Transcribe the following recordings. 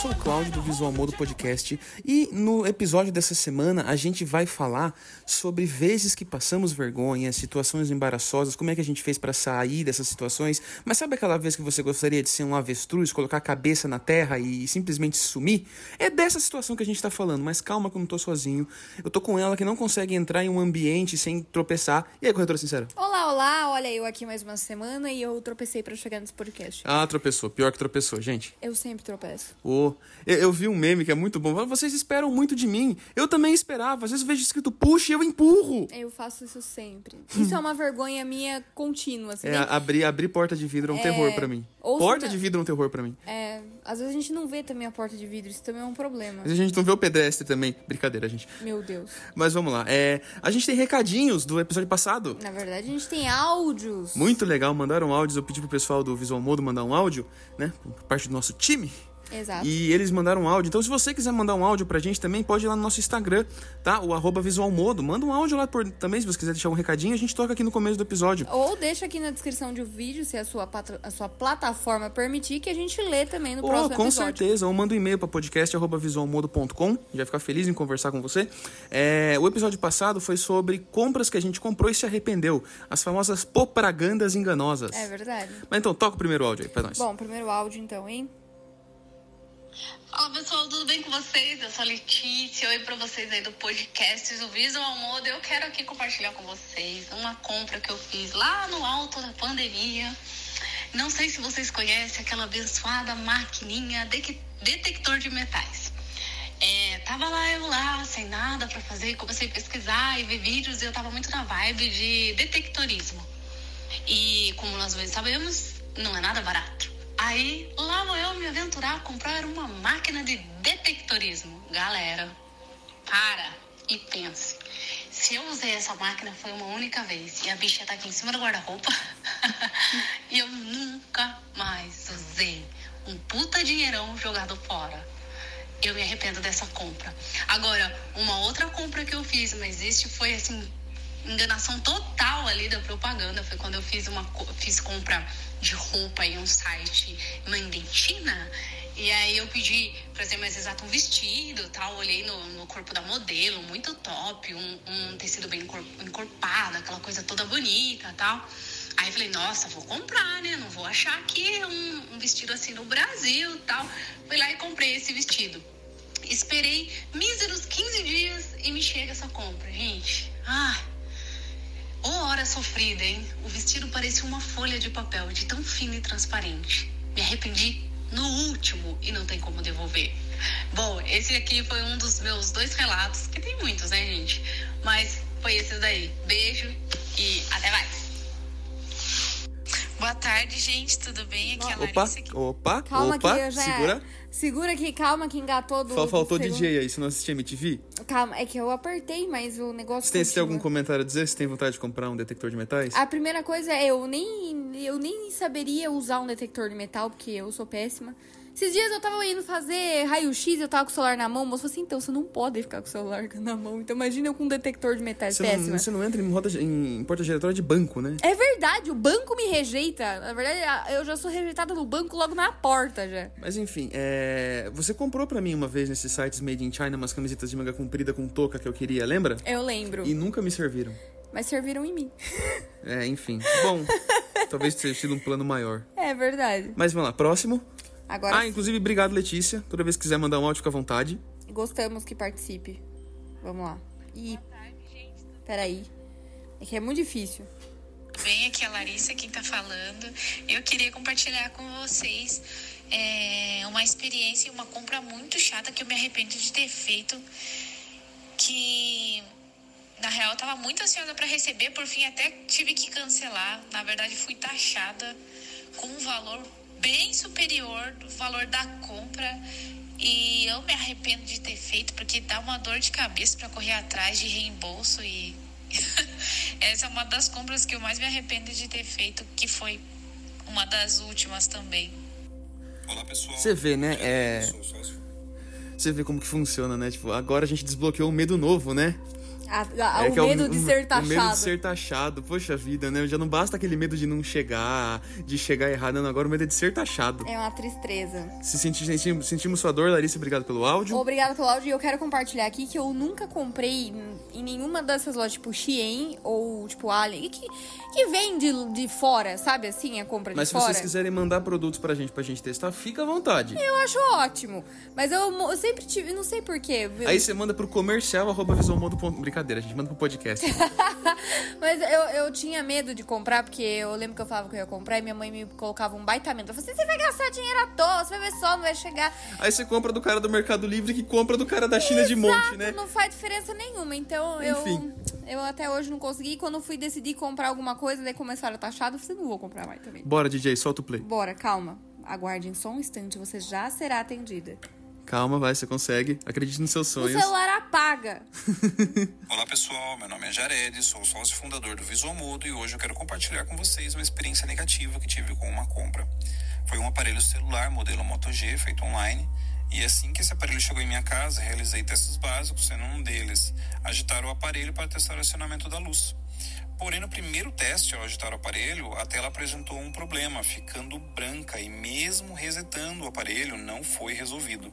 sou o Cláudio do Visual Modo Podcast e no episódio dessa semana a gente vai falar sobre vezes que passamos vergonha, situações embaraçosas, como é que a gente fez para sair dessas situações. Mas sabe aquela vez que você gostaria de ser um avestruz, colocar a cabeça na terra e simplesmente sumir? É dessa situação que a gente tá falando, mas calma que eu não tô sozinho. Eu tô com ela que não consegue entrar em um ambiente sem tropeçar. E aí, corretora sincera? Olá, olá, olha eu aqui mais uma semana e eu tropecei para chegar nesse podcast. Ah, tropeçou. Pior que tropeçou, gente. Eu sempre tropeço. Eu, eu vi um meme que é muito bom. Vocês esperam muito de mim. Eu também esperava. Às vezes eu vejo escrito puxa e eu empurro. Eu faço isso sempre. Isso é uma vergonha minha contínua. Assim, É, nem- abrir, abrir porta de vidro é um É, terror pra mim. ou se Porta não- de vidro é um terror pra mim. é, às vezes a gente não vê também a porta de vidro, isso também é um problema. Mas a gente não vê o pedestre também. Brincadeira, gente. Meu Deus. Mas vamos lá. É, a gente tem recadinhos do episódio passado. Na verdade, a gente tem áudios. Muito legal, mandaram áudios. Eu pedi pro pessoal do Visual Modo mandar um áudio, né? Por parte do nosso time. Exato. E eles mandaram um áudio. Então, se você quiser mandar um áudio pra gente também, pode ir lá no nosso Instagram, tá? O arroba visualmodo. Manda um áudio lá por, também, se você quiser deixar um recadinho. A gente toca aqui no começo do episódio. Ou deixa aqui na descrição do vídeo, se a sua, a sua plataforma permitir, que a gente lê também no Oh, próximo com episódio. certeza. Ou manda um e-mail para podcast.visualmodo.com. Já vai ficar feliz em conversar com você. É, o episódio passado foi sobre compras que a gente comprou e se arrependeu. As famosas propagandas enganosas. É verdade. Mas então, toca o primeiro áudio aí pra nós. Bom, primeiro áudio então, hein? Fala pessoal, tudo bem com vocês? Eu sou a Letícia, oi pra vocês aí do podcast do Visual Modo. Eu quero aqui compartilhar com vocês uma compra que eu fiz lá no alto da pandemia. Não sei se vocês conhecem aquela abençoada maquininha de- detector de metais. É, tava lá eu lá, sem nada pra fazer, comecei a pesquisar e ver vídeos e eu tava muito na vibe de detectorismo. E como nós bem sabemos, não é nada barato. Aí lá vou eu me aventurar a comprar uma máquina de detectorismo. Galera, para e pense. Se eu usei essa máquina foi uma única vez e a bicha tá aqui em cima do guarda-roupa e eu nunca mais usei um puta dinheirão jogado fora. Eu me arrependo dessa compra. Agora, uma outra compra que eu fiz, mas este foi assim enganação total ali da propaganda. Foi quando eu fiz uma fiz compra de roupa em um site uma indentina e aí eu pedi para ser mais exato um vestido tal. Olhei no, no corpo da modelo muito top um, um tecido bem encor- encorpado aquela coisa toda bonita tal. Aí falei nossa vou comprar né? Não vou achar aqui um, um vestido assim no Brasil tal. Fui lá e comprei esse vestido. Esperei míseros 15 dias e me chega essa compra, gente. Ah, ô hora sofrida, hein? O vestido parecia uma folha de papel, de tão fino e transparente. Me arrependi no último e não tem como devolver. Bom, esse aqui foi um dos meus dois relatos, que tem muitos, né, gente? Mas foi esse daí. Beijo e até mais. Boa tarde, gente, tudo bem? Aqui é a Opa, Larissa. aqui. opa, Calma opa. que eu já. Segura. Que calma que engatou do. Fal- Faltou do DJ aí, se não assistir MTV. Calma, é que eu apertei, mas o negócio. Você tem, você tem algum comentário a dizer? Você tem vontade de comprar um detector de metais? A primeira coisa é, eu nem, eu nem saberia usar um detector de metal, porque eu sou péssima. Esses dias eu tava indo fazer raio-x, eu tava com o celular na mão, o moço falou assim, então você não pode ficar com o celular na mão. Então imagina eu com um detector de metais Você péssima. não, você não entra em, roda, em porta giratória de banco, né? É verdade, o banco me rejeita. Na verdade, eu já sou rejeitada no banco logo na porta já. Mas enfim, é... você comprou pra mim uma vez nesses sites made in China umas camisetas de manga comprida com touca que eu queria, lembra? Eu lembro. E nunca me serviram. Mas serviram em mim. É, enfim. Bom, talvez tenha sido um plano maior. É verdade. Mas vamos lá, próximo. Agora Ah, inclusive, obrigado, Letícia. Toda vez que quiser mandar um áudio, fica à vontade. gostamos que participe. Vamos lá. E. Peraí. É que é muito difícil. Bem, aqui é a Larissa quem tá falando. Eu queria compartilhar com vocês é, uma experiência e uma compra muito chata que eu me arrependo de ter feito. Que na real eu tava muito ansiosa para receber, por fim até tive que cancelar. Na verdade, fui taxada com um valor bem superior do valor da compra. E eu me arrependo de ter feito porque dá uma dor de cabeça para correr atrás de reembolso e essa é uma das compras que eu mais me arrependo de ter feito, que foi uma das últimas também. Olá pessoal. Você vê, né? É. Sócio. Você vê como que funciona, né? Tipo, agora a gente desbloqueou um medo novo, né? A- a- É o que é medo de ser O medo taxado. de ser taxado. Poxa vida, né? Já não basta aquele medo de não chegar, de chegar errado, não. Agora o medo é de ser taxado. É uma tristeza. Se senti, sentimos, sentimos sua dor, Larissa, obrigado pelo áudio. Obrigada pelo áudio e eu quero compartilhar aqui que eu nunca comprei em nenhuma dessas lojas, tipo Shein ou tipo Alien, que, que vem de, de fora, sabe assim, a compra Mas de se fora. vocês quiserem mandar produtos pra gente, pra gente testar, fica à vontade. Eu acho ótimo. Mas eu, eu sempre tive, não sei porquê. Aí você manda pro comercial, arroba visualmodo.com. Brincadeira, a gente manda pro podcast. Mas eu, eu tinha medo de comprar, porque eu lembro que eu falava que eu ia comprar e minha mãe me colocava um baitamento. Ela falou assim: você vai gastar dinheiro à toa, você vai ver só, não vai chegar. Aí você compra do cara do Mercado Livre que compra do cara da China de monte, Exato, né? Não faz diferença nenhuma. Então eu, Enfim. eu até hoje não consegui. Quando fui decidir comprar alguma coisa, daí começaram a taxar, eu falei: não vou comprar mais também. Bora, DJ, solta o play. Bora, calma. Aguardem só um instante, você já será atendida. Calma, vai, você consegue. Acredite nos seus O sonhos. celular apaga. Olá pessoal, meu nome é Jared, sou sócio fundador do Visual Modo e hoje eu quero compartilhar com vocês uma experiência negativa que tive com uma compra. Foi um aparelho celular modelo Moto G feito online e assim que esse aparelho chegou em minha casa, realizei testes básicos, sendo um deles agitar o aparelho para testar o acionamento da luz. Porém, no primeiro teste, ao agitar o aparelho, a tela apresentou um problema, ficando branca e mesmo resetando o aparelho não foi resolvido,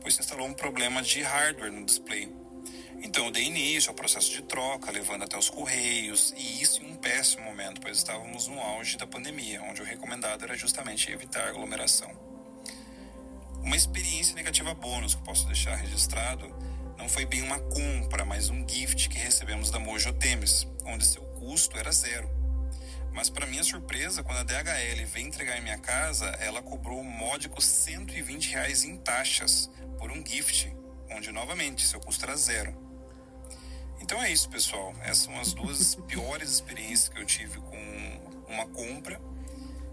pois se instalou um problema de hardware no display. Então eu dei início ao processo de troca, levando até os correios, e isso em um péssimo momento, pois estávamos no auge da pandemia, onde o recomendado era justamente evitar aglomeração. Uma experiência negativa bônus que eu posso deixar registrado não foi bem uma compra, mas um gift que recebemos da Mojo Temes, onde seu custo era zero. Mas para minha surpresa, quando a DHL veio entregar em minha casa, ela cobrou um módico 120 reais em taxas por um gift, onde novamente seu custo era zero. Então é isso, pessoal. Essas são as duas piores experiências que eu tive com uma compra.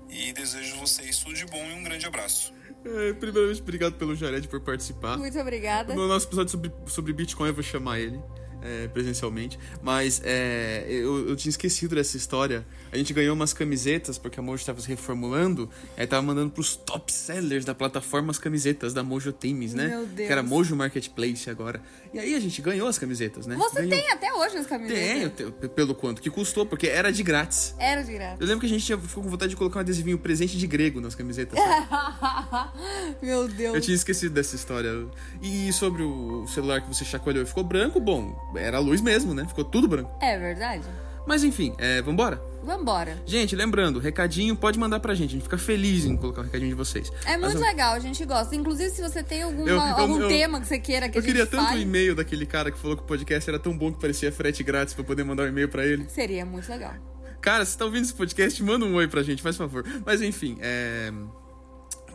E desejo vocês tudo de bom e um grande abraço. É, primeiramente, obrigado pelo Jared por participar. Muito obrigada. No nosso episódio sobre, sobre Bitcoin, eu vou chamar ele é, presencialmente. Mas é, eu, eu tinha esquecido dessa história. A gente ganhou umas camisetas, porque a Mojo estava se reformulando. Aí tava mandando pros top sellers da plataforma as camisetas da Mojo Teams, né? Meu Deus. Que era Mojo Marketplace agora. E aí a gente ganhou as camisetas, né? Você Ganhou. tem até hoje as camisetas? Tenho, pelo quanto que custou, porque era de grátis. Era de graça. Eu lembro que a gente tinha, ficou com vontade de colocar um adesivinho presente de grego nas camisetas. Meu Deus. Eu tinha esquecido dessa história. E sobre o celular que você chacoalhou e ficou branco, bom, era a luz mesmo, né? Ficou tudo branco. É verdade? Mas enfim, é, vambora? Vambora. Gente, lembrando, recadinho pode mandar pra gente. A gente fica feliz em colocar o recadinho de vocês. É muito eu- legal, a gente gosta. Inclusive, se você tem alguma, Eu- eu- algum eu- tema que você queira que Eu a gente queria tanto o e-mail daquele cara que falou que o podcast era tão bom que parecia frete grátis pra eu poder mandar um e-mail pra ele. seria muito legal. Cara, se você tá ouvindo esse podcast, manda um oi pra gente, faz favor. Mas enfim, é...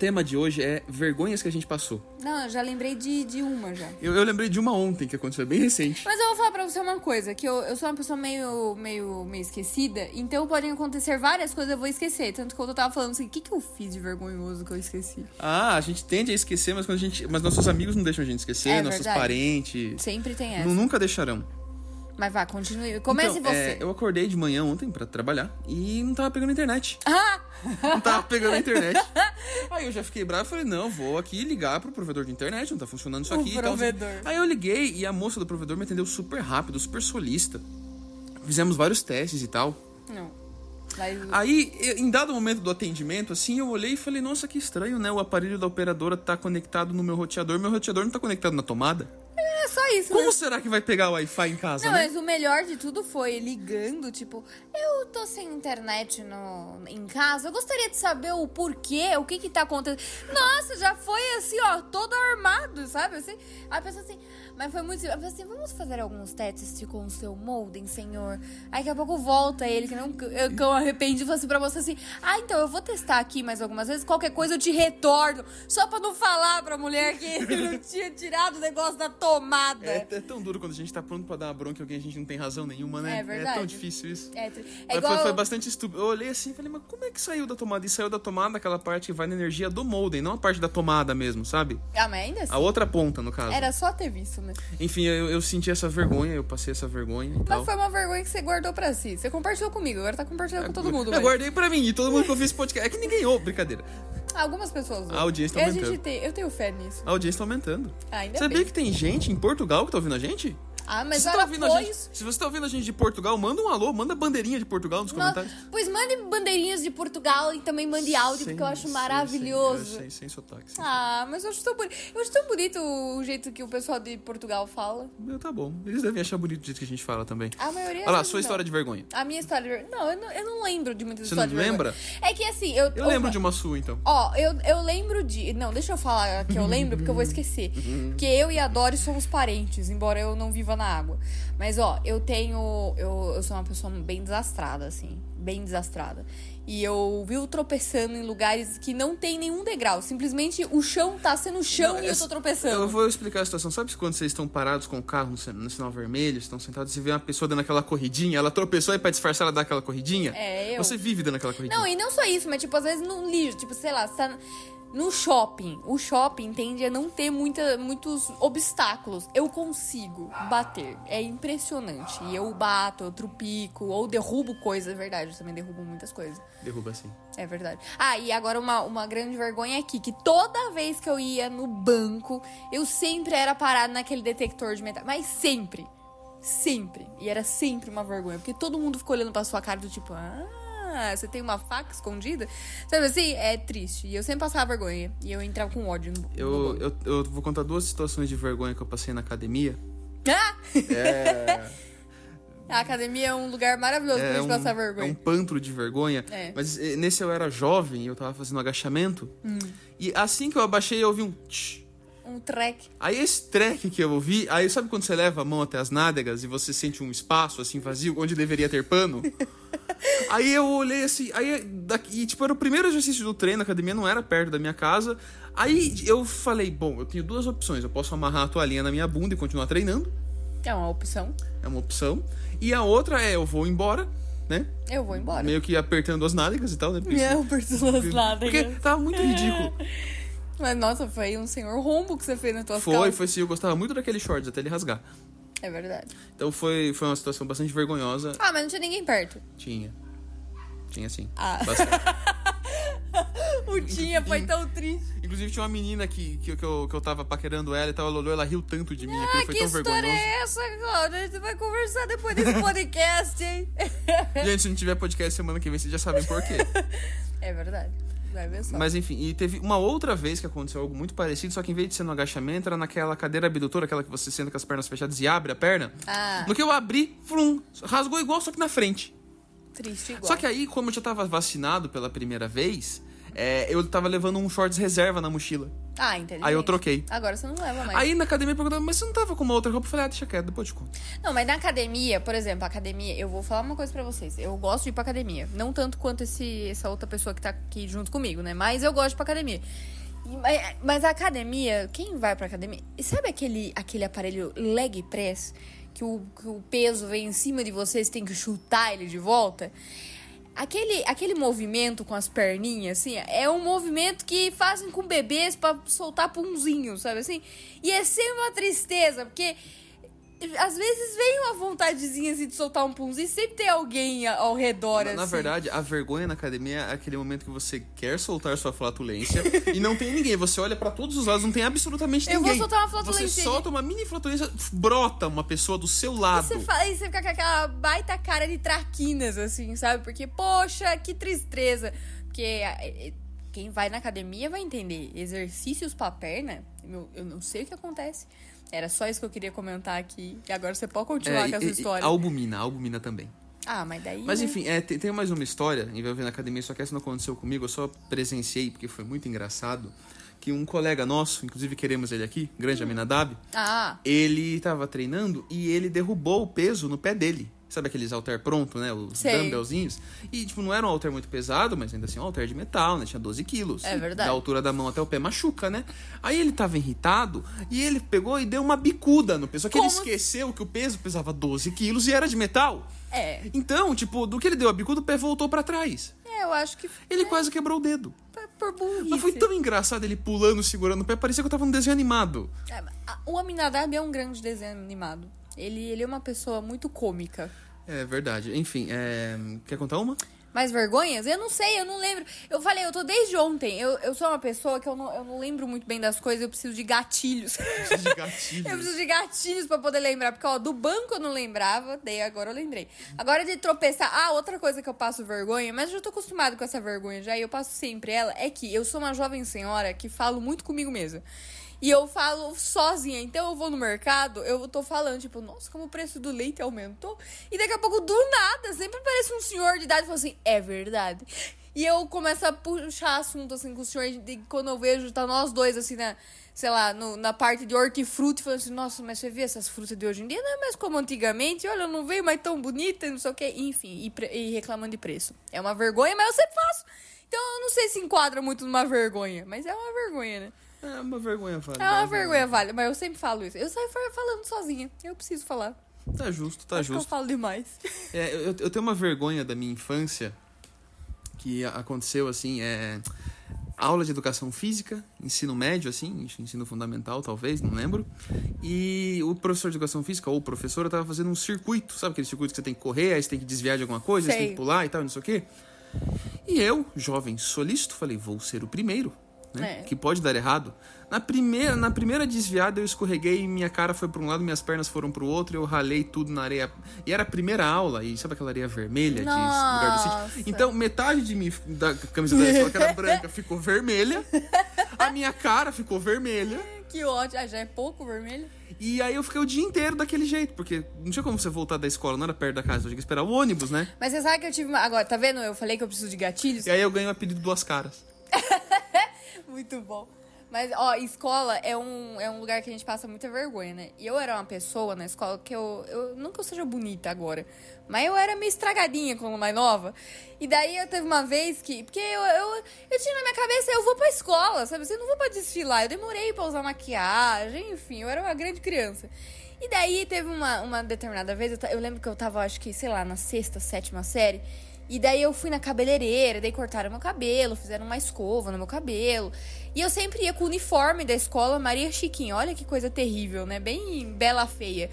o tema de hoje é vergonhas que a gente passou. Não, eu já lembrei de, de uma já. Eu, eu lembrei de uma ontem que aconteceu, bem recente. Mas eu vou falar pra você uma coisa, que eu, eu sou uma pessoa meio, meio, meio esquecida, então podem acontecer várias coisas eu vou esquecer. Tanto que eu tava falando assim, o que, que eu fiz de vergonhoso que eu esqueci? Ah, a gente tende a esquecer, mas quando a gente. Mas nossos amigos não deixam a gente esquecer, É nossos verdade. parentes. Sempre tem essa. nu- Nunca deixarão. Mas vá, continue. Comece Então, você. é, eu acordei de manhã ontem pra trabalhar e não tava pegando internet. Ah! Não tava pegando internet. Aí eu já fiquei bravo e falei, não, vou aqui ligar pro provedor de internet, não tá funcionando isso O aqui e tal. provedor. Aí eu liguei e a moça do provedor me atendeu super rápido, super solista. Fizemos vários testes e tal. Não. Aí, em dado momento do atendimento, assim, eu olhei e falei, nossa, que estranho, né? O aparelho da operadora tá conectado no meu roteador, meu roteador não tá conectado na tomada. É só isso, Como né? será que vai pegar o Wi-Fi em casa, Não, né? mas o melhor de tudo foi ligando, tipo, eu tô sem internet no, em casa, eu gostaria de saber o porquê, o que que tá acontecendo. Nossa, já foi assim, ó, todo armado, sabe? Assim, a pessoa assim, mas foi muito. Eu falei assim, vamos fazer alguns testes com o seu modem, senhor. Aí daqui a pouco volta ele, que não eu, que eu arrependi, falei assim pra você assim, ah, então eu vou testar aqui mais algumas vezes, qualquer coisa eu te retorno, só pra não falar pra mulher que ele não tinha tirado o negócio da tomada. É, é tão duro quando a gente tá pronto pra dar uma bronca em alguém a gente não tem razão nenhuma, né? É verdade. tão difícil isso. É, é igual. foi, foi bastante estúpido. Eu olhei assim e falei, mas como é que saiu da tomada? E saiu da tomada aquela parte que vai na energia do modem, não a parte da tomada mesmo, sabe? Ah, mas ainda assim. A outra ponta, no caso. Era só ter visto, né? Enfim, eu, eu senti essa vergonha, eu passei essa vergonha e. Mas foi uma vergonha que você guardou pra si. Você compartilhou comigo, agora tá compartilhando com todo mundo. Eu guardei pra mim e todo mundo que ouviu esse podcast. É que ninguém ouve, brincadeira. Algumas pessoas. A audiência tá a aumentando. gente tem, eu tenho fé nisso. A audiência tá aumentando. Ah, ainda Sabia bem. que tem gente em Portugal que tá ouvindo a gente? Ah, mas você tá ouvindo a gente, se você tá ouvindo a gente de Portugal, manda um alô, manda bandeirinha de Portugal nos Não, comentários. pois mande bandeirinhas de Portugal e também mande áudio, porque eu acho maravilhoso. Sem, sem, sem sotaque. Sem Ah, mas eu acho tão bonito. Eu acho tão bonito o jeito que o pessoal de Portugal fala. Tá bom. Eles devem achar bonito o jeito que a gente fala também. A maioria. Olha lá, não. sua história de vergonha. A minha história de. Não, eu não, eu não lembro de muitas Você não histórias de lembra? vergonha. É que assim, eu. Eu lembro de uma sua, então. Ó, eu, eu lembro de. Não, deixa eu falar que eu lembro, porque eu vou esquecer. Porque eu e a Dori somos parentes, embora eu não viva na água. Mas, ó, eu tenho. Eu, eu sou uma pessoa bem desastrada, assim. Bem desastrada. E eu vivo tropeçando em lugares que não tem nenhum degrau. Simplesmente o chão tá sendo chão Não, e eu tô tropeçando. Eu vou explicar a situação. Sabe quando vocês estão parados com o carro no, no sinal vermelho, estão sentados e vê uma pessoa dando aquela corridinha, ela tropeçou e pra disfarçar ela dá aquela corridinha? É, eu. Você vive dando aquela corridinha. Não, e não só isso, mas tipo, às vezes no lixo, tipo, sei lá, você tá no shopping. O shopping tende a não ter muita, muitos obstáculos. Eu consigo bater. É impressionante. E eu bato, eu trupico, ou derrubo coisas, é verdade. Eu também derrubo muitas coisas. Derruba assim. É verdade. Ah, e agora uma, uma grande vergonha aqui, que toda vez que eu ia no banco, eu sempre era parado naquele detector de metal. Mas sempre. Sempre. E era sempre uma vergonha. Porque todo mundo ficou olhando pra sua cara do tipo, ah, você tem uma faca escondida? Sabe assim? É triste. E eu sempre passava vergonha. E eu entrava com ódio no, Eu, eu, eu vou contar duas situações de vergonha que eu passei na academia. Ah! É. A academia é um lugar maravilhoso pra É gente um, passar é vergonha. um pantro de vergonha. É. Mas eh, nesse eu era jovem, eu tava fazendo agachamento. Hum. E assim que eu abaixei, eu ouvi um tch. Um track. Aí esse treque que eu ouvi, aí sabe quando você leva a mão até as nádegas e você sente um espaço assim vazio onde deveria ter pano? aí eu olhei assim, aí daqui, e, tipo, era o primeiro exercício do treino, a academia não era perto da minha casa. Aí eu falei, bom, eu tenho duas opções, eu posso amarrar a toalhinha na minha bunda e continuar treinando, É uma opção. é uma opção. E a outra é eu vou embora, né? Eu vou embora. Meio que apertando as nádegas e tal, né? Porque- Meu, personas nada. Porque tava muito ridículo. Mas nossa, foi um senhor rombo que você fez na tua Foi, calças. foi sim, eu gostava muito daquele shorts até ele rasgar. É verdade. Então foi, foi uma situação bastante vergonhosa. Ah, mas não tinha ninguém perto. Tinha. Tinha sim. Ah. O tinha foi tão triste. Inclusive tinha uma menina que, que, que, eu, que eu tava paquerando ela e tal, ela olhou, ela riu tanto de mim, aquilo Ah, foi que tão história vergonhoso. é essa, cara? A gente vai conversar depois desse podcast, hein? Gente, se não tiver podcast semana que vem, vocês já sabem por quê. É verdade. Vai ver só. Mas enfim, e teve uma outra vez que aconteceu algo muito parecido, só que em vez de ser no agachamento, era naquela cadeira abdutora, aquela que você senta com as pernas fechadas e abre a perna. Ah, No que eu abri, frum, rasgou igual, só que na frente. triste igual. Só que aí, como eu já tava vacinado pela primeira vez, é, eu tava levando um shorts reserva na mochila. Ah, entendi. Aí eu troquei. Agora você não leva mais. Aí na academia perguntaram, mas você não tava com uma outra roupa? Eu falei, ah, deixa quieto, depois eu te conto. Não, mas na academia, por exemplo, academia, eu vou falar uma coisa pra vocês. Eu gosto de ir pra academia. Não tanto quanto esse, essa outra pessoa que tá aqui junto comigo, né? Mas eu gosto de ir pra academia. E- mas- a academia, quem vai pra academia? Sabe aquele, aquele aparelho leg press? Que o, que o peso vem em cima de você, você tem que chutar ele de volta? Aquele, aquele movimento com as perninhas, assim, é um movimento que fazem com bebês pra soltar punzinho, sabe assim? E é sempre uma tristeza, porque às vezes vem uma vontadezinha assim de soltar um punzinho, sempre tem alguém ao redor, Na, assim. na verdade, a vergonha na academia é aquele momento que você quer soltar sua flatulência e não tem ninguém. Você olha pra todos os lados, não tem absolutamente Eu vou ninguém. soltar uma flatulência. Você solta uma mini flatulência, brota uma pessoa do seu lado. Você fala, e você fica com aquela baita cara de traquinas, assim, sabe? Porque, poxa, que tristeza. Porque é, é, quem vai na academia vai entender. Exercícios pra perna, eu não sei o que acontece. Era só isso que eu queria comentar aqui. E agora você pode continuar É, com essa e- história. albumina, albumina também. Ah, mas daí. Mas né? enfim, é, tem, tem mais uma história envolvendo a academia, só que essa não aconteceu comigo, eu só presenciei porque foi muito engraçado. Que um colega nosso, inclusive queremos ele aqui, grande Aminadab, Ah, ele tava treinando e ele derrubou o peso no pé dele. Sabe aqueles halter pronto, né? Os Sei. dumbbellzinhos. E, tipo, não era um halter muito pesado, mas ainda assim um halter de metal, né? Tinha 12 quilos. É verdade. Da altura da mão até o pé machuca, né? Aí ele tava irritado e ele pegou e deu uma bicuda no peso. Só que ele Como? esqueceu que o peso pesava 12 quilos e era de metal. é. Então, tipo, do que ele deu a bicuda, o pé voltou pra trás. É, eu acho que Ele quase quebrou o dedo. foi por burrice. Mas foi tão engraçado ele pulando, segurando o pé, parecia que eu tava num desenho animado. É, O Aminadab é um grande desenho animado. Ele, ele é uma pessoa muito cômica. É verdade. Enfim, é... quer contar uma? Mais vergonhas? Eu não sei, eu não lembro. Eu falei, eu tô desde ontem. Eu, eu sou uma pessoa que eu não, eu não lembro muito bem das coisas, eu preciso de gatilhos. Preciso de gatilhos. Eu preciso de gatilhos pra poder lembrar. Porque, ó, do banco eu não lembrava, daí agora eu lembrei. Agora de tropeçar. Ah, outra coisa que eu passo vergonha, mas eu já tô acostumado com essa vergonha já, e eu passo sempre ela, é que eu sou uma jovem senhora que falo muito comigo mesma. E eu falo sozinha. Então eu vou no mercado, eu tô falando, tipo, nossa, como o preço do leite aumentou. E daqui a pouco, do nada, sempre aparece um senhor de idade e fala assim, é verdade. E eu começo a puxar assunto assim com o senhor. E quando eu vejo, tá nós dois assim na, sei lá, no- na parte de hortifruti, falando assim, nossa, mas você vê essas frutas de hoje em dia? Não é mais como antigamente, olha, não veio mais tão bonita, não sei o quê. Enfim, e, e reclamando de preço. É uma vergonha, mas eu sempre faço. Então eu não sei se enquadra muito numa vergonha, mas é uma vergonha, né? É uma vergonha, vale. É uma vergonha, vale, mas eu sempre falo isso. Eu saio fa- falando sozinha. Eu preciso falar. Tá justo, tá Acho que eu justo. falo demais. É, eu, eu tenho uma vergonha da minha infância que aconteceu assim, é aula de educação física, ensino médio assim, ensino fundamental talvez, não lembro. E o professor de educação física ou o professor tava fazendo um circuito, sabe aquele circuito que você tem que correr, aí você tem que desviar de alguma coisa, aí você tem que pular e tal, não sei o quê. E eu, jovem solícito, falei, vou ser o primeiro, né? É. Que pode dar errado. Na primeira, na primeira desviada eu escorreguei, minha cara foi para um lado, minhas pernas foram para o outro, eu ralei tudo na areia. E era a primeira aula, e sabe aquela areia vermelha de lugar do sítio? Então, metade de mim, da camisa da escola, que era branca, ficou vermelha. A minha cara ficou vermelha. Que ótimo. Ah, já é pouco vermelho? E aí eu fiquei o dia inteiro daquele jeito, porque não tinha como você voltar da escola, não era perto da casa, eu tinha que esperar o ônibus, né? Mas você sabe que eu tive uma... Agora, tá vendo? Eu falei que eu preciso de gatilhos. E aí eu ganhei o apelido Duas Caras. Muito bom. Mas, ó, escola é um, é um lugar que a gente passa muita vergonha, né? E eu era uma pessoa na escola que eu, eu. Que eu seja bonita agora, mas eu era meio estragadinha quando mais nova. E daí eu teve uma vez que. Porque eu, eu, eu tinha na minha cabeça, eu vou pra escola, sabe? Você não vou pra desfilar. Eu demorei pra usar maquiagem, enfim, eu era uma grande criança. E daí teve uma, uma determinada vez, eu, eu lembro que eu tava, acho que, sei lá, na sexta, sétima série. E daí eu fui na cabeleireira, daí cortaram meu cabelo, fizeram uma escova no meu cabelo. E eu sempre ia com o uniforme da escola Maria Chiquinha. Olha que coisa terrível, né? Bem bela feia.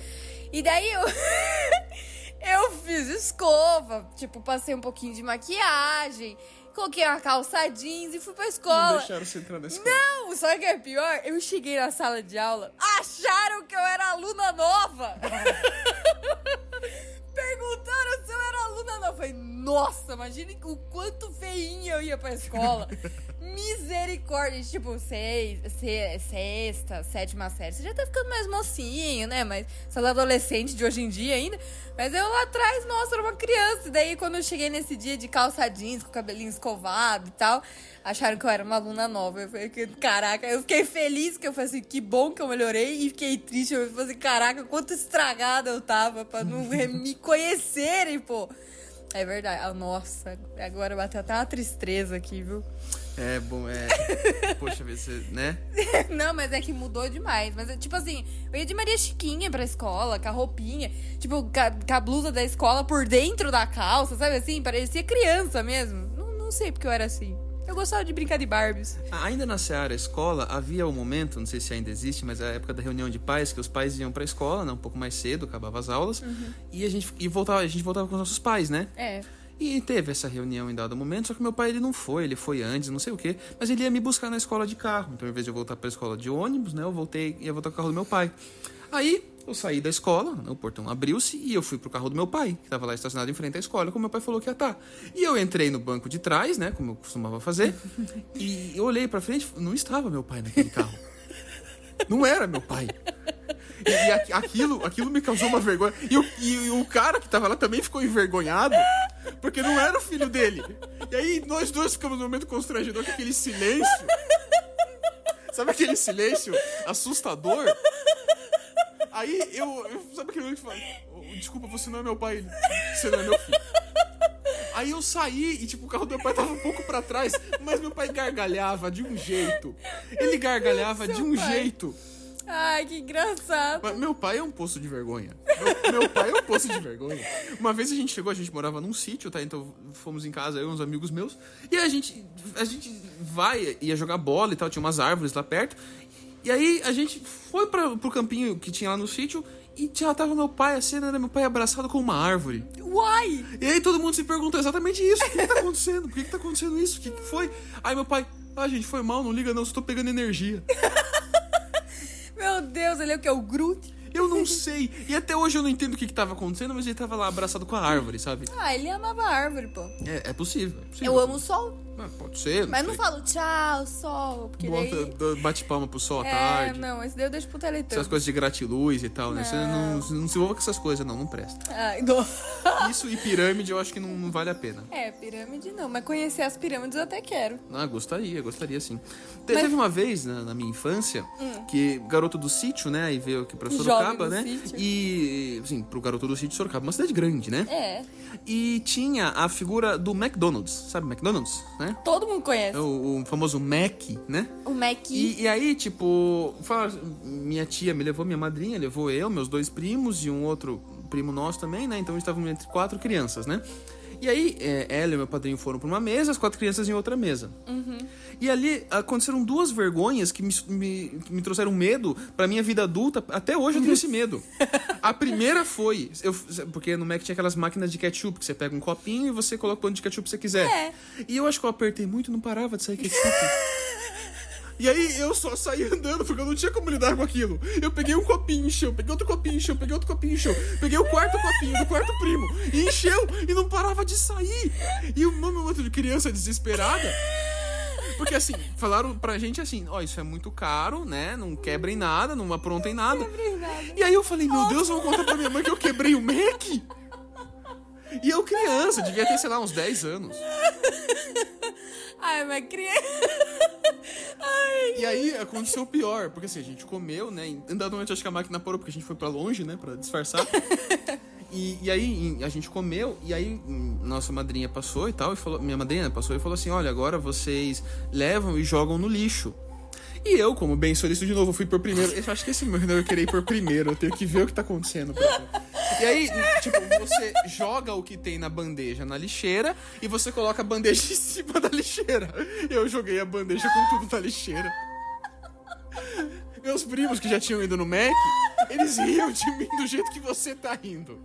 E daí eu. eu fiz escova, tipo, passei um pouquinho de maquiagem, coloquei uma calça jeans e fui pra escola. você entrar na escola. Não, o que é pior? Eu cheguei na sala de aula, acharam que eu era aluna nova. Perguntaram se eu era aluna nova. Eu falei, nossa, imagine o quanto feinha eu ia pra escola. Misericórdia, tipo, seis, se- sexta, sétima série. Você já tá ficando mais mocinho, né? Mas você é adolescente de hoje em dia ainda. Mas eu lá atrás, nossa, era uma criança. E daí, quando eu cheguei nesse dia de calça jeans, com o cabelinho escovado e tal, acharam que eu era uma aluna nova. Eu falei, caraca, eu fiquei feliz que eu falei assim, que bom que eu melhorei. E fiquei triste, eu falei assim, caraca, quanto estragada eu tava pra não me conhecerem, pô. É verdade. Ah, nossa, agora bateu até uma tristeza aqui, viu? É, bom, é. Poxa, ver você, né? Não, mas é que mudou demais. Mas, é, tipo assim, eu ia de Maria Chiquinha pra escola, com a roupinha, tipo, com a, com a blusa da escola por dentro da calça, sabe assim? Parecia criança mesmo. Não, não sei porque eu era assim. Eu gostava de brincar de Barbies. Ainda na Seara Escola, havia o momento, não sei se ainda existe, mas é a época da reunião de pais, que os pais iam pra escola, né? Um pouco mais cedo, acabava as aulas. E a gente e voltava, a gente voltava com os nossos pais, né? É. E teve essa reunião em dado momento, só que meu pai ele não foi, ele foi antes, não sei o quê, mas ele ia me buscar na escola de carro. Então, ao invés de eu voltar pra escola de ônibus, né, eu voltei, ia voltar com o carro do meu pai. Aí, eu saí da escola, né, o portão abriu-se e eu fui pro carro do meu pai, que tava lá estacionado em frente à escola, como meu pai falou que ia estar. E eu entrei no banco de trás, né, como eu costumava fazer, e eu olhei pra frente, não estava meu pai naquele carro. Não era meu pai. E, aqui- aquilo, aquilo me causou uma vergonha. E o, e o cara que tava lá também ficou envergonhado, porque não era o filho dele. E aí nós dois ficamos num momento constrangedor com aquele silêncio. Sabe aquele silêncio assustador? Aí eu. eu- sabe aquele momento que fala: "Oh, Desculpa, você não é meu pai, você não é meu filho. Aí eu saí e, tipo, o carro do meu pai tava um pouco pra trás, mas meu pai gargalhava de um jeito. Ele gargalhava de um pai. jeito. Ai, que engraçado. Mas meu pai é um poço de vergonha. Meu, meu pai é um poço de vergonha. Uma vez a gente chegou, a gente morava num sítio, tá? Então fomos em casa, eu e uns amigos meus. E a gente, a gente vai, ia jogar bola e tal, tinha umas árvores lá perto. E aí a gente foi pra, pro campinho que tinha lá no sítio e já tava meu pai, a cena era meu pai abraçado com uma árvore. Uai! E aí todo mundo se perguntou exatamente isso. O que, que tá acontecendo? Por que, que tá acontecendo isso? O que, que foi? Aí meu pai, ah, gente, foi mal, não liga não, só tô pegando energia. Meu Deus, ele é o que? O Groot? Eu não sei. E até hoje eu não entendo o que, que tava acontecendo, mas ele tava lá abraçado com a árvore, sabe? Ah, ele amava a árvore, pô. É, é possível. É possível. Eu amo o sol. Ah, pode ser. Mas não sei. falo tchau, sol, porque daí... Bota, dá- bate palma pro sol à É, tarde. não, esse daí eu deixo pro teletão. Essas coisas de gratiluz e tal, né? Você não, não se envolva com essas coisas, não, não presta. Ai, dó. Isso e pirâmide eu acho que não, não vale a pena. É, pirâmide não, mas conhecer as pirâmides eu até quero. Ah, gostaria, gostaria sim. Te- Mas- Teve uma vez na, na minha infância que garoto do sítio, né? Aí veio aqui pra Sorocaba, né? sítio. E, sim, pro garoto do sítio Sorocaba, uma cidade grande, né? É, E tinha a figura do McDonald's, sabe McDonald's, né? Todo mundo conhece. É O, o famoso Mac, né? O Mac. E, e aí, tipo, fala- minha tia me levou, minha madrinha levou eu, meus dois primos e um outro primo nosso também, né? Então a gente estávamos entre quatro crianças, né? E aí, é, ela e meu padrinho foram pra uma mesa, as quatro crianças em outra mesa. E ali aconteceram duas vergonhas que me, me, me trouxeram medo pra minha vida adulta. Até hoje eu tenho esse medo. A primeira foi, eu, porque no Mac tinha aquelas máquinas de ketchup, que você pega um copinho e você coloca o quanto de ketchup que você quiser. É. E eu acho que eu apertei muito e não parava de sair ketchup. E aí eu só saí andando, porque eu não tinha como lidar com aquilo. Eu peguei um copinho, encheu, peguei outro copinho, encheu, peguei outro copinho, encheu. Peguei o quarto copinho do quarto primo e encheu e não parava de sair. E o meu outro de criança desesperada. Porque assim, falaram pra gente assim, ó, isso é muito caro, né? Não quebrem nada, não aprontem nada. E aí eu falei, meu Deus, vão contar pra minha mãe que eu quebrei o Mac? E eu criança, devia ter, sei lá, uns 10 anos. Ai, mas criança. Ai. E aí aconteceu o pior, porque assim, a gente comeu, né? Em dado momento acho que a máquina parou, porque a gente foi pra longe, né? Pra disfarçar. E, e aí a gente comeu, e aí hum, nossa madrinha passou e tal, e falou, minha madrinha passou e falou assim: olha, agora vocês levam e jogam no lixo. E eu, como bem solícito de novo, fui por primeiro. Eu acho que esse meu eu queria ir por primeiro, eu tenho que ver o que tá acontecendo. E aí, tipo, você joga o que tem na bandeja na lixeira e você coloca a bandeja em cima da lixeira. Eu joguei a bandeja com tudo na lixeira. Meus primos que já tinham ido no Mac, eles riam de mim do jeito que você tá rindo.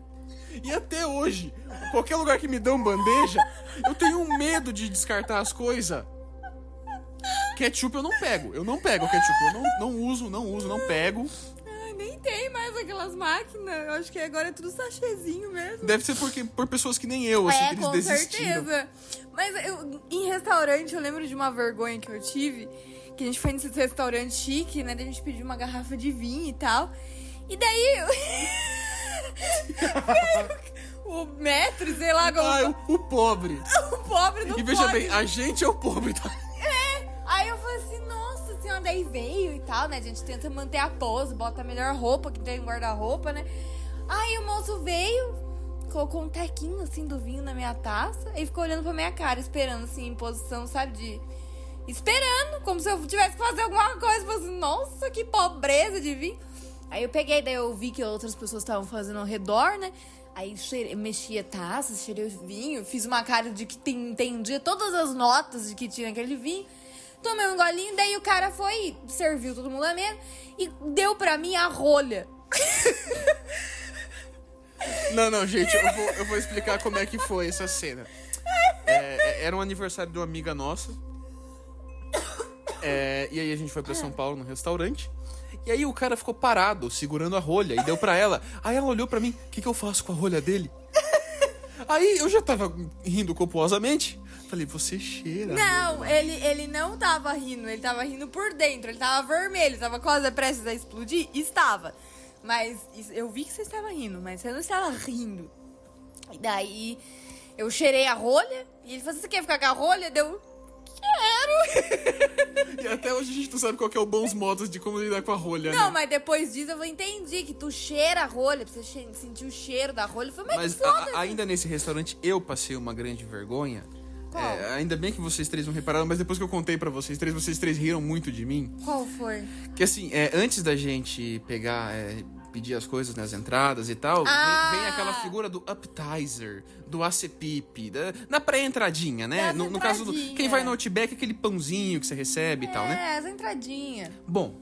E até hoje, qualquer lugar que me dão bandeja, eu tenho um medo de descartar as coisas. Ketchup eu não pego. Eu não pego ketchup. Eu não, não uso, não uso, não pego. Ai, nem tem mais aquelas máquinas. Eu acho que agora é tudo sachêzinho mesmo. Deve ser porque, por pessoas que nem eu, assim, é, que eles com desistiram. certeza. Mas eu, em restaurante, eu lembro de uma vergonha que eu tive. Que a gente foi nesse restaurante chique, né? Daí a gente pediu uma garrafa de vinho e tal. E daí... o metro, sei lá, como... Ah, o, o pobre. o pobre não E veja pode. bem, a gente é o pobre, tá? Falei assim, nossa senhora, daí veio e tal, né? A gente tenta manter a pose, bota a melhor roupa que tem no guarda-roupa, né? Aí o moço veio, colocou um tequinho assim do vinho na minha taça e ficou olhando pra minha cara, esperando assim, em posição, sabe, de. Esperando, como se eu tivesse que fazer alguma coisa. Falei assim, nossa, que pobreza de vinho. Aí eu peguei, daí eu vi que outras pessoas estavam fazendo ao redor, né? Aí cheirei, mexi a taça, cheirei o vinho, fiz uma cara de que entendia todas as notas de que tinha aquele vinho. Tomei um golinho, daí o cara foi, serviu todo mundo a mesa e deu pra mim a rolha. Não, não, gente, eu vou, eu vou explicar como é que foi essa cena. É, é, era um aniversário de uma amiga nossa. É, e aí a gente foi pra São Paulo no restaurante. E aí o cara ficou parado, segurando a rolha, e deu pra ela. Aí ela olhou pra mim, o que, que eu faço com a rolha dele? Aí eu já tava rindo copiosamente. Falei, você cheira. Não, rolha." ele, ele não tava rindo, ele tava rindo por dentro, ele tava vermelho, tava quase prestes a explodir? Estava. Mas eu vi que você estava rindo, mas você não estava rindo. E daí eu cheirei a rolha e ele falou: Você quer ficar com a rolha? Deu. Quero! E até hoje a gente não sabe qual que é o bons modos de como lidar com a rolha, Não, né? mas depois disso eu entendi que tu cheira a rolha, pra você sentir o cheiro da rolha. Eu falei, mas, Mas a- ainda nesse restaurante eu passei uma grande vergonha. É, ainda bem que vocês três não repararam, mas depois que eu contei pra vocês três, vocês três riram muito de mim. Qual foi? Que assim, é, antes da gente pegar, é, pedir as coisas nas entradas e tal, vem- Ah! vem, aquela figura do appetizer, do acepip, da, na pré-entradinha, né? Das No, no caso do. entradinhas. Quem vai no Outback, aquele pãozinho que você recebe e tal, né? É, essa entradinha. Bom,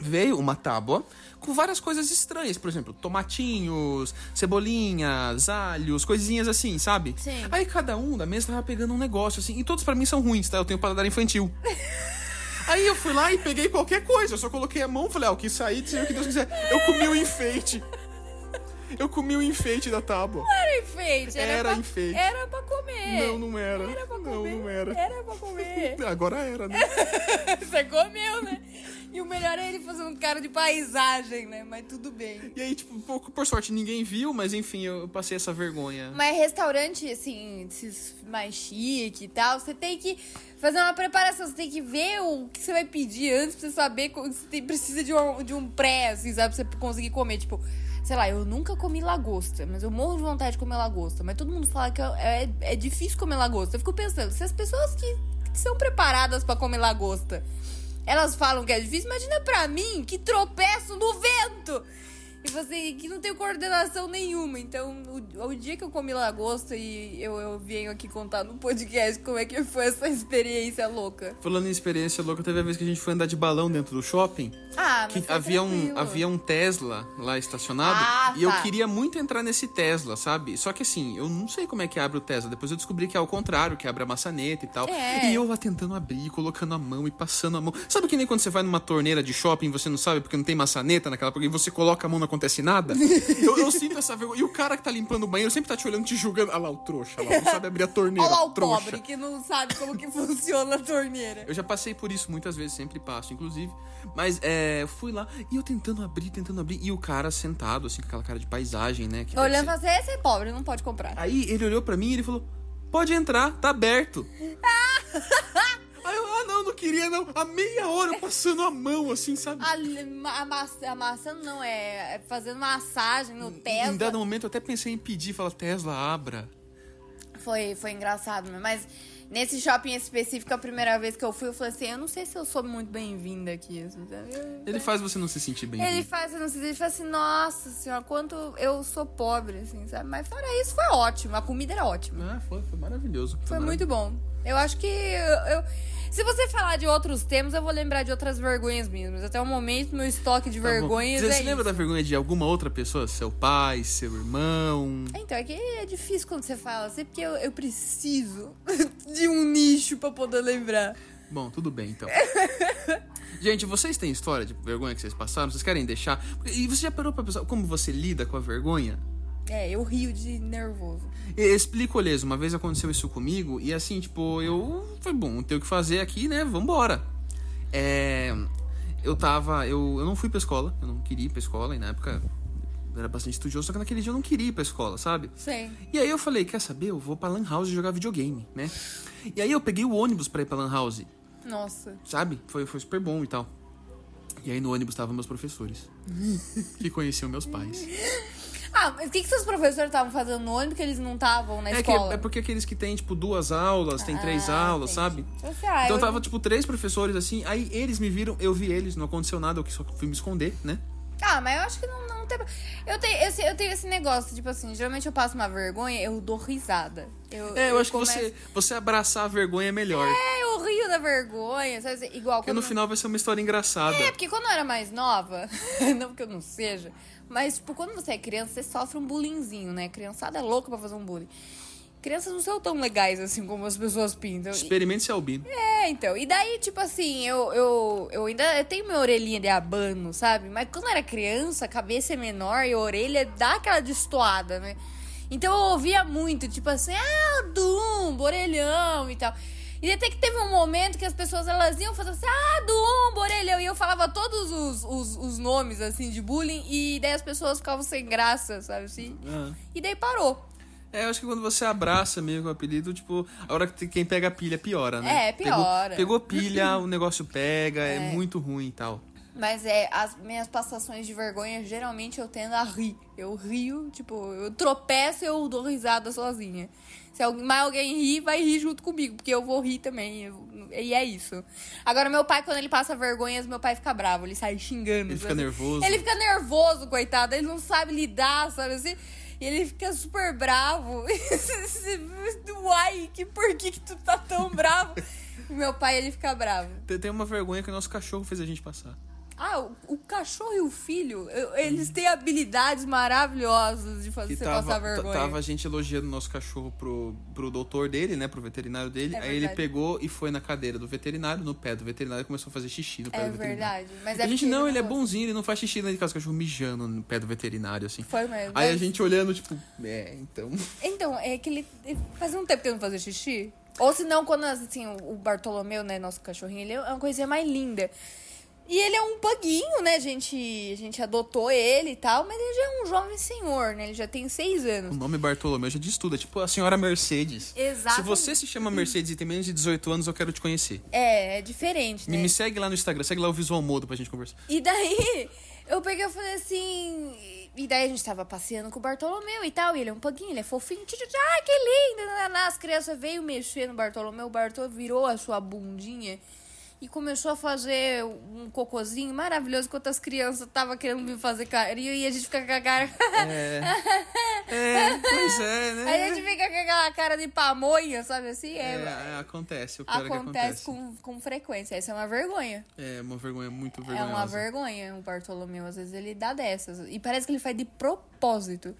veio uma tábua com várias coisas estranhas. Por exemplo, tomatinhos, cebolinhas, alhos, coisinhas assim, sabe? Sim. Aí cada um da mesa tava pegando um negócio, assim. E todos pra mim são ruins, tá? Eu tenho paladar infantil. Aí eu fui lá e peguei qualquer coisa. Eu só coloquei a mão e falei, ah, o que sair, seja o que Deus quiser. Eu comi o enfeite. Eu comi o enfeite da tábua. Era enfeite. Era, Era pra, enfeite. Era pra comer. Não, não era. Era pra não, comer. não era. Era pra comer. Agora era, né? Você comeu, né? E o melhor é ele fazendo um cara de paisagem, né? Mas tudo bem. E aí, tipo, por, por sorte ninguém viu, mas enfim, eu passei essa vergonha. Mas restaurante, assim, esses mais chique e tal, você tem que fazer uma preparação, você tem que ver o que você vai pedir antes pra você saber se tem, precisa de um, de um pré, assim, sabe? Pra você conseguir comer. Tipo, sei lá, eu nunca comi lagosta, mas eu morro de vontade de comer lagosta. Mas todo mundo fala que é, é difícil comer lagosta. Eu fico pensando, se as pessoas que, que são preparadas pra comer lagosta, elas falam que é difícil, imagina pra mim que tropeço no vento! E você que não tem coordenação nenhuma. Então, o, o dia que eu comi lagosta e eu, eu venho aqui contar no podcast como é que foi essa experiência louca. Falando em experiência louca, teve a vez que a gente foi andar de balão dentro do shopping. Ah, Que mas foi havia um, havia um Tesla lá estacionado Ah, e eu tá. queria muito entrar nesse Tesla, sabe? Só que assim, eu não sei como é que abre o Tesla. Depois eu descobri que é ao contrário, que abre a maçaneta e tal. É. E eu lá tentando abrir, colocando a mão e passando a mão. Sabe que nem quando você vai numa torneira de shopping você não sabe porque não tem maçaneta naquela porque você coloca a mão não acontece nada? eu, eu sinto essa vergonha. E o cara que tá limpando o banheiro sempre tá te olhando, te julgando. Olha lá o trouxa, lá, não sabe abrir a torneira. Olha lá o trouxa. pobre que não sabe como que funciona a torneira. Eu já passei por isso muitas vezes, sempre passo, inclusive. Mas é, fui lá e eu tentando abrir, tentando abrir. E o cara sentado, assim, com aquela cara de paisagem, né? Olhando pra você, esse é pobre, não pode comprar. Aí ele olhou pra mim e ele falou: Pode entrar, tá aberto. Aí queria não. A meia hora passando a mão, assim, sabe? A, a, massa, amassando não, é, é fazendo massagem no Em Tesla. dado momento eu até pensei em pedir, falar, Tesla, abra. Foi, foi engraçado, mas nesse shopping específico, a primeira vez que eu fui, eu falei assim, eu não sei se eu sou muito bem-vinda aqui. assim, Ele faz você não se sentir bem. Ele faz, eu não sei, ele fala assim, nossa senhora, quanto eu sou pobre, assim, sabe? Mas fora isso, foi ótimo, a comida era ótima. Ah, foi, foi maravilhoso. Foi muito bom. Eu acho que eu, eu- se você falar de outros temas, eu vou lembrar de outras vergonhas. Mas até o momento, meu estoque de Tá bom. vergonhas Você é se lembra isso. da vergonha de alguma outra pessoa? Seu pai, seu irmão? Então, é que é difícil quando você fala assim, porque eu, eu preciso de um nicho pra poder lembrar. Bom, tudo bem então. Gente, vocês têm história de vergonha que vocês passaram? Vocês querem deixar? E você já parou pra pensar como você lida com a vergonha? É, eu rio de nervoso. Explico, Olês, uma vez aconteceu isso comigo e assim, tipo, eu. Foi bom, não tenho o que fazer aqui, né? Vambora. É. Eu tava. Eu, eu não fui pra escola, eu não queria ir pra escola, e na época eu era bastante estudioso, só que naquele dia eu não queria ir pra escola, sabe? Sei. E aí eu falei, quer saber? Eu vou pra Lan House jogar videogame, né? E aí eu peguei o ônibus pra ir pra Lan House. Nossa. sabe? Foi, foi super bom e tal. E aí no ônibus estavam meus professores. que conheciam meus pais. Ah, mas o que, que seus professores estavam fazendo no ônibus que eles não estavam na É, que, escola? é porque aqueles que tem, tipo, duas aulas, tem três Ah, aulas, entendi. sabe? Eu sei, ah, então eu- tava, tipo, três professores assim, aí eles me viram, eu vi eles, não aconteceu nada, eu só fui me esconder, né? Ah, mas eu acho que não, não tem. Eu tenho, esse, eu tenho esse negócio, tipo assim, geralmente eu passo uma vergonha, eu dou risada. Eu, É, eu, acho começo- que você, você abraçar a vergonha é melhor. É, eu rio da vergonha, sabe? assim, Igual Porque no final vai ser uma história engraçada. É, porque quando eu era mais nova, não que eu não seja, mas, tipo, quando você é criança, você sofre um bullyingzinho, né? Criançada é louca pra fazer um bullying. Crianças não são tão legais assim como as pessoas pintam. Experimente ser albino. É, então. E daí, tipo assim, eu, eu, eu ainda tenho minha orelhinha de abano, sabe? Mas quando eu era criança, a cabeça é menor e a orelha dá aquela destoada, né? Então eu ouvia muito, tipo assim, ah, Dumbo, orelhão e tal. E até que teve um momento que as pessoas elas iam fazer assim, ah, Dumbo, orelhão. E eu falava todos os, os, os nomes, assim, de bullying. E daí as pessoas ficavam sem graça, sabe assim? Ah. E daí parou. É, eu acho que quando você abraça meio com o apelido, tipo, a hora que quem pega a pilha piora, né? É, piora. Pegou, pegou pilha, o negócio pega, é. muito ruim e tal. Mas é, as minhas passações de vergonha, geralmente eu tendo a rir. Eu rio, tipo, eu tropeço e eu dou risada sozinha. Se alguém, mais alguém rir, vai rir junto comigo, porque eu vou rir também. eu- e é isso. Agora, meu pai, quando ele passa vergonhas, meu pai fica bravo, ele sai xingando. Ele fica sabe? nervoso. Ele fica nervoso, coitado, ele não sabe lidar, sabe assim? E ele fica super bravo. Uai, que por que, que tu tá tão bravo? Meu pai, ele fica bravo. Tem tem uma vergonha que o nosso cachorro fez a gente passar. Ah, o, o cachorro e o filho, eu- eles têm habilidades maravilhosas de fazer você tava, passar vergonha. tava a gente elogiando o nosso cachorro pro, pro doutor dele, né? Pro veterinário dele. É Aí ele pegou e foi na cadeira do veterinário, no pé do veterinário, e começou a fazer xixi no pé É do veterinário. verdade. Mas a é gente porque não, ele é bonzinho, ele não faz xixi dentro de casa, o cachorro mijando no pé do veterinário, assim. Foi mesmo. Aí a gente olhando, tipo, é, então. Então, é que ele, fazia um tempo que ele não fazia xixi. Ou se não, quando assim, o Bartolomeu, né, nosso cachorrinho, ele é uma coisinha mais linda. E ele é um puguinho, né? A gente, a gente adotou ele e tal, mas ele já é um jovem senhor, né? Ele já tem seis O anos. nome Bartolomeu já diz tudo, é tipo a senhora Mercedes. Exato. Se você se chama Mercedes e tem menos de 18 anos, eu quero te conhecer. É, é diferente, Me, né? me segue lá no Instagram, segue lá o Visual Modo pra gente conversar. E daí, eu peguei e falei assim. E daí a gente tava passeando com o Bartolomeu e tal. E ele é um pouquinho, ele é fofinho. Ah, que lindo! As crianças veio mexer no Bartolomeu. O Bartolomeu virou a sua bundinha e começou a fazer um cocôzinho maravilhoso enquanto as crianças estavam querendo vir fazer carinho e a gente fica com a cara. É. É, pois é, né? Aí a gente fica com aquela cara de pamonha, sabe assim? É, É, é, acontece, o pior é acontece acontece. com, com frequência. Essa é uma vergonha. É uma vergonha muito É vergonhosa. uma vergonha o Bartolomeu. Às vezes ele dá dessas. E parece que ele faz de propósito.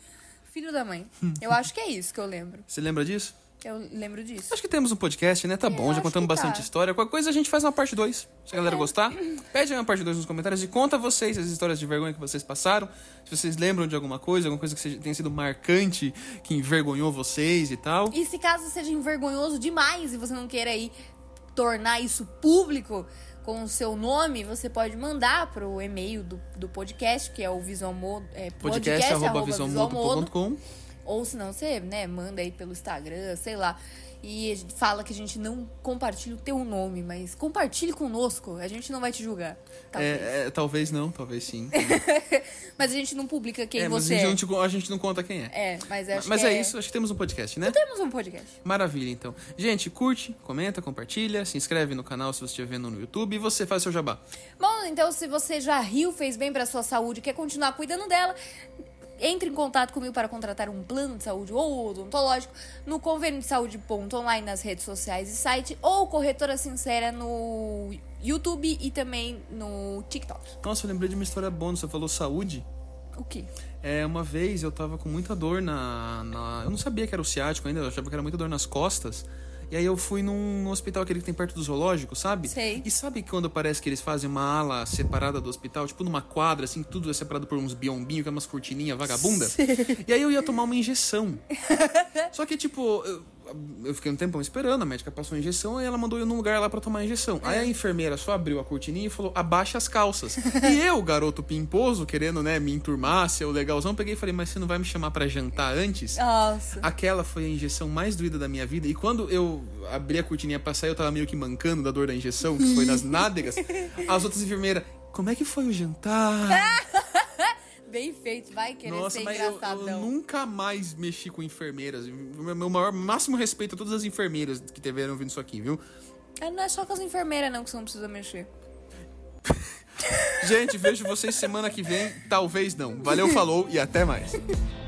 Filho da mãe. Eu acho que é isso que eu lembro. Você lembra disso? Eu lembro disso. Acho que temos um podcast, né? Tá É, bom, já contamos bastante tá. história. Qualquer coisa a gente faz uma parte 2. Se a galera É. gostar, pede uma parte 2 nos comentários e conta vocês as histórias de vergonha que vocês passaram. Se vocês lembram de alguma coisa, alguma coisa que tenha sido marcante, que envergonhou vocês e tal. E se caso seja envergonhoso demais e você não queira aí tornar isso público com o seu nome, você pode mandar pro e-mail do, do podcast, que é o Visualmodo. É, Podcast, arroba visualmodo.com. Ou se não, você né, manda aí pelo Instagram, sei lá. E fala que a gente não compartilha o teu nome, mas compartilhe conosco. A gente não vai te julgar. Talvez. É, é, talvez não, talvez sim. Mas a gente não publica quem é, mas você a é. gente, não te- a gente não conta quem é. É, mas acho Mas que é isso, acho que temos um podcast, né? Temos um podcast. Maravilha, então. Gente, curte, comenta, compartilha, se inscreve no canal se você estiver vendo no YouTube e você faz seu jabá. Bom, então se você já riu, fez bem pra sua saúde, quer continuar cuidando dela, entre em contato comigo para contratar um plano de saúde ou odontológico no convênio de saúde.online nas redes sociais e site ou corretora sincera no YouTube e também no TikTok. Nossa, eu lembrei de uma história boa, você falou saúde. O quê? É, uma vez eu tava com muita dor na, na- Eu não sabia que era o ciático ainda, eu achava que era muita dor nas costas. E aí eu fui num, num hospital aquele que tem perto do zoológico, sabe? Sei. E sabe quando parece que eles fazem uma ala separada do hospital, tipo numa quadra, assim, tudo é separado por uns biombinhos, que é umas cortininhas vagabunda? E aí eu ia tomar uma injeção. Só que, tipo, eu, eu fiquei um tempão esperando, a médica passou a injeção e ela mandou eu num lugar lá pra tomar a injeção. Aí a enfermeira só abriu a cortininha e falou, abaixa as calças. e eu, garoto pimposo, querendo, né, me enturmar, ser o legalzão, peguei e falei, mas você não vai me chamar pra jantar antes? Nossa. Aquela foi a injeção mais doída da minha vida. E quando eu abri a cortininha pra sair, eu tava meio que mancando da dor da injeção, que foi nas nádegas. As outras enfermeiras, como é que foi o jantar? Bem feito, vai querer Nossa, ser mas eu, eu engraçadão. nunca mais mexi com enfermeiras. Meu maior, máximo respeito a todas as enfermeiras que tiveram ouvindo isso aqui, viu? É, Não é só com as enfermeiras não que você não precisa mexer. Gente, vejo vocês semana que vem. Talvez não. Valeu, falou e até mais.